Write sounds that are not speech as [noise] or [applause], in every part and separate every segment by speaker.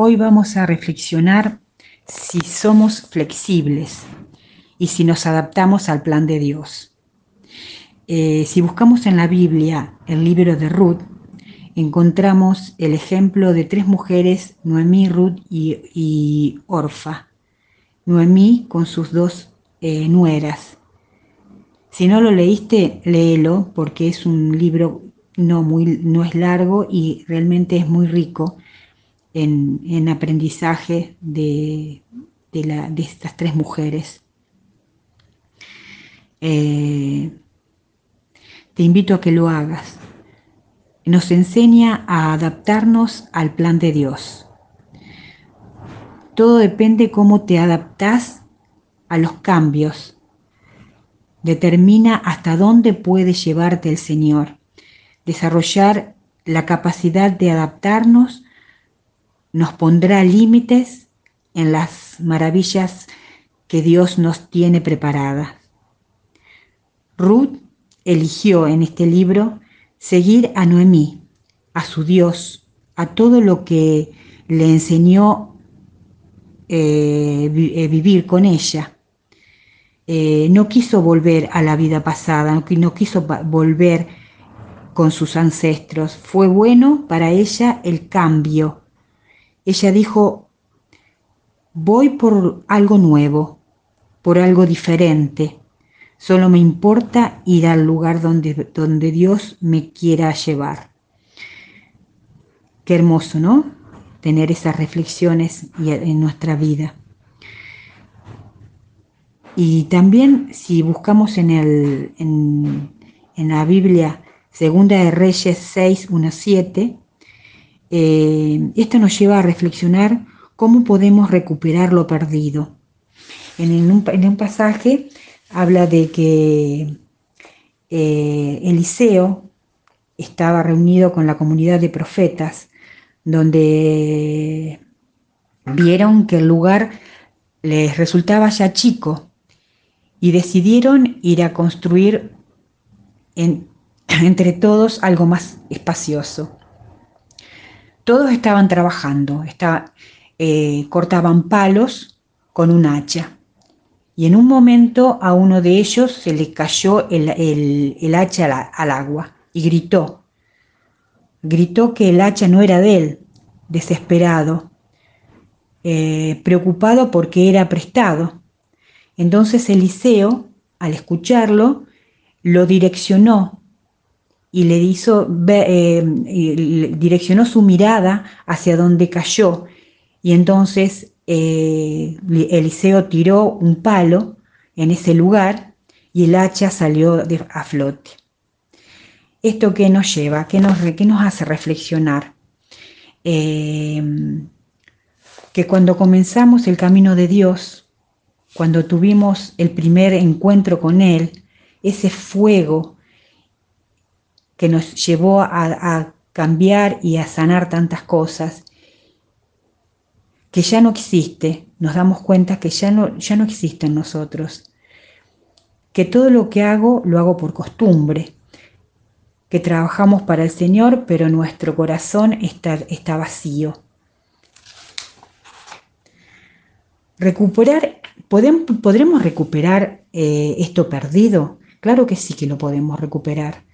Speaker 1: Hoy vamos a reflexionar si somos flexibles y si nos adaptamos al plan de Dios. Eh, si buscamos en la Biblia el libro de Ruth, encontramos el ejemplo de tres mujeres, Noemí, Ruth y, Orfa. Noemí con sus dos eh, nueras. Si no lo leíste, léelo porque es un libro no, muy, no es largo y realmente es muy rico en, aprendizaje de, de, estas tres mujeres. Eh, te invito a que lo hagas. Nos enseña a adaptarnos al plan de Dios. Todo depende cómo te adaptas a los cambios. Determina hasta dónde puede llevarte el Señor. Desarrollar la capacidad de adaptarnos nos pondrá límites en las maravillas que Dios nos tiene preparadas. Ruth eligió en este libro seguir a Noemí, a su Dios, a todo lo que le enseñó eh, eh, vivir con ella. Eh, no quiso volver a la vida pasada, no quiso volver con sus ancestros. Fue bueno para ella el cambio, ella dijo, voy por algo nuevo, por algo diferente. Solo me importa ir al lugar donde, donde Dios me quiera llevar. Qué hermoso, ¿no? Tener esas reflexiones en nuestra vida. Y también si buscamos en, el, en, en la Biblia, Segunda de Reyes 6, 1, 7, eh, esto nos lleva a reflexionar cómo podemos recuperar lo perdido. En un, pasaje habla de que eh, Eliseo estaba reunido con la comunidad de profetas, donde vieron que el lugar les resultaba ya chico y decidieron ir a construir [clears throat] entre todos algo más espacioso. Todos estaban trabajando, eh, cortaban palos con un hacha. Y en un momento a uno de ellos se le cayó el, hacha al, agua y gritó. Gritó que el hacha no era de él, desesperado, eh, preocupado porque era prestado. Entonces Eliseo, al escucharlo, lo direccionó y le hizo, eh, direccionó su mirada hacia donde cayó. Y entonces eh, Eliseo tiró un palo en ese lugar y el hacha salió a flote. ¿Esto qué nos lleva? ¿Qué nos, nos hace reflexionar? Eh, que cuando comenzamos el camino de Dios, cuando tuvimos el primer encuentro con Él, ese fuego que nos llevó a, cambiar y a sanar tantas cosas, que ya no existe, nos damos cuenta que ya no, ya no existe en nosotros, que todo lo que hago lo hago por costumbre, que trabajamos para el Señor, pero nuestro corazón está, está vacío. Recuperar, ¿podremos recuperar eh, esto perdido? Claro que sí que lo podemos recuperar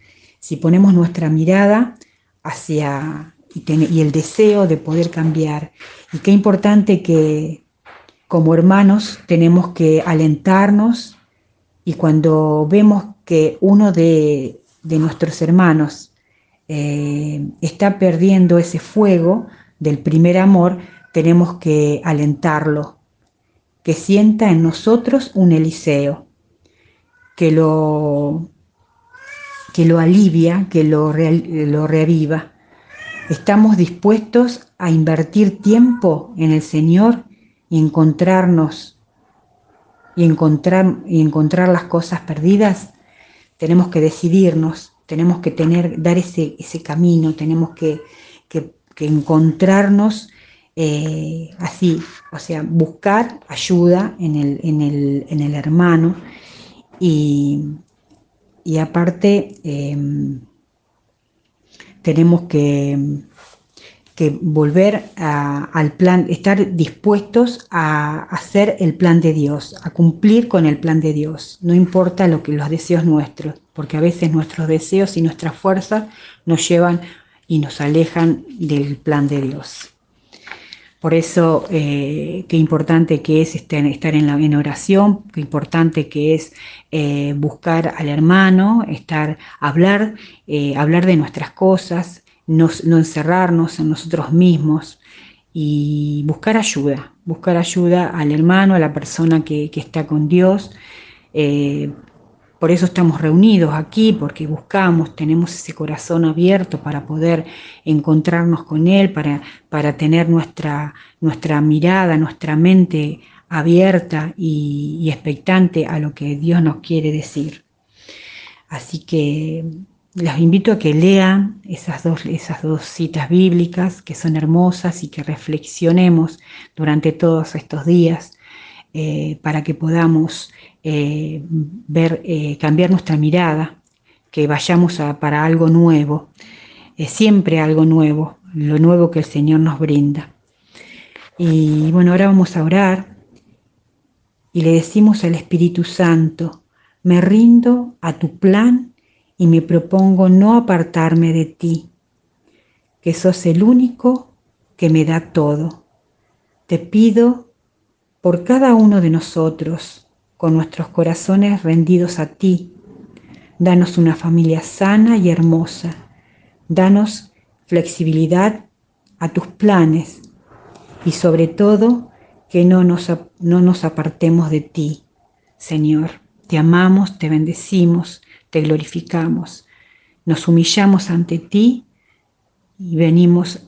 Speaker 1: si ponemos nuestra mirada hacia y, el deseo de poder cambiar. Y qué importante que como hermanos tenemos que alentarnos y cuando vemos que uno de, nuestros hermanos eh, está perdiendo ese fuego del primer amor, tenemos que alentarlo, que sienta en nosotros un Eliseo, que lo que lo alivia, que lo, lo reaviva. Estamos dispuestos a invertir tiempo en el Señor y encontrarnos y encontrar, y encontrar las cosas perdidas. Tenemos que decidirnos, tenemos que tener, dar ese, ese camino, tenemos que, encontrarnos eh, así, o sea, buscar ayuda en el, en el, en el hermano y, y aparte em, tenemos que, volver al plan, estar dispuestos a hacer el plan de Dios, a cumplir con el plan de Dios. No importa lo que los deseos nuestros, porque a veces nuestros deseos y nuestras fuerzas nos llevan y nos alejan del plan de Dios. Por eso, eh, qué importante que es estar, en, la, oración, qué importante que es eh, buscar al hermano, estar, hablar, eh, hablar de nuestras cosas, no, encerrarnos en nosotros mismos y buscar ayuda, buscar ayuda al hermano, a la persona que, está con Dios. Por eso estamos reunidos aquí, porque buscamos, tenemos ese corazón abierto para poder encontrarnos con Él, para, para tener nuestra, nuestra mirada, nuestra mente abierta y, y expectante a lo que Dios nos quiere decir. Así que los invito a que lean esas dos, esas dos citas bíblicas que son hermosas y que reflexionemos durante todos estos días eh, para que podamos eh, ver, eh, cambiar nuestra mirada, que vayamos para algo nuevo, siempre algo nuevo, lo nuevo que el Señor nos brinda. Y bueno, ahora vamos a orar y le decimos al Espíritu Santo, me rindo a tu plan y me propongo no apartarme de ti, que sos el único que me da todo. Te pido por cada uno de nosotros, con nuestros corazones rendidos a ti, danos una familia sana y hermosa, danos flexibilidad a tus planes y sobre todo que no nos, no nos apartemos de ti, Señor. Te amamos, te bendecimos te glorificamos, nos humillamos ante ti y venimos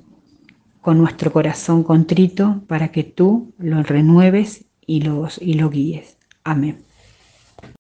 Speaker 1: con nuestro corazón contrito para que tú lo renueves y, los, y lo guíes. Amém.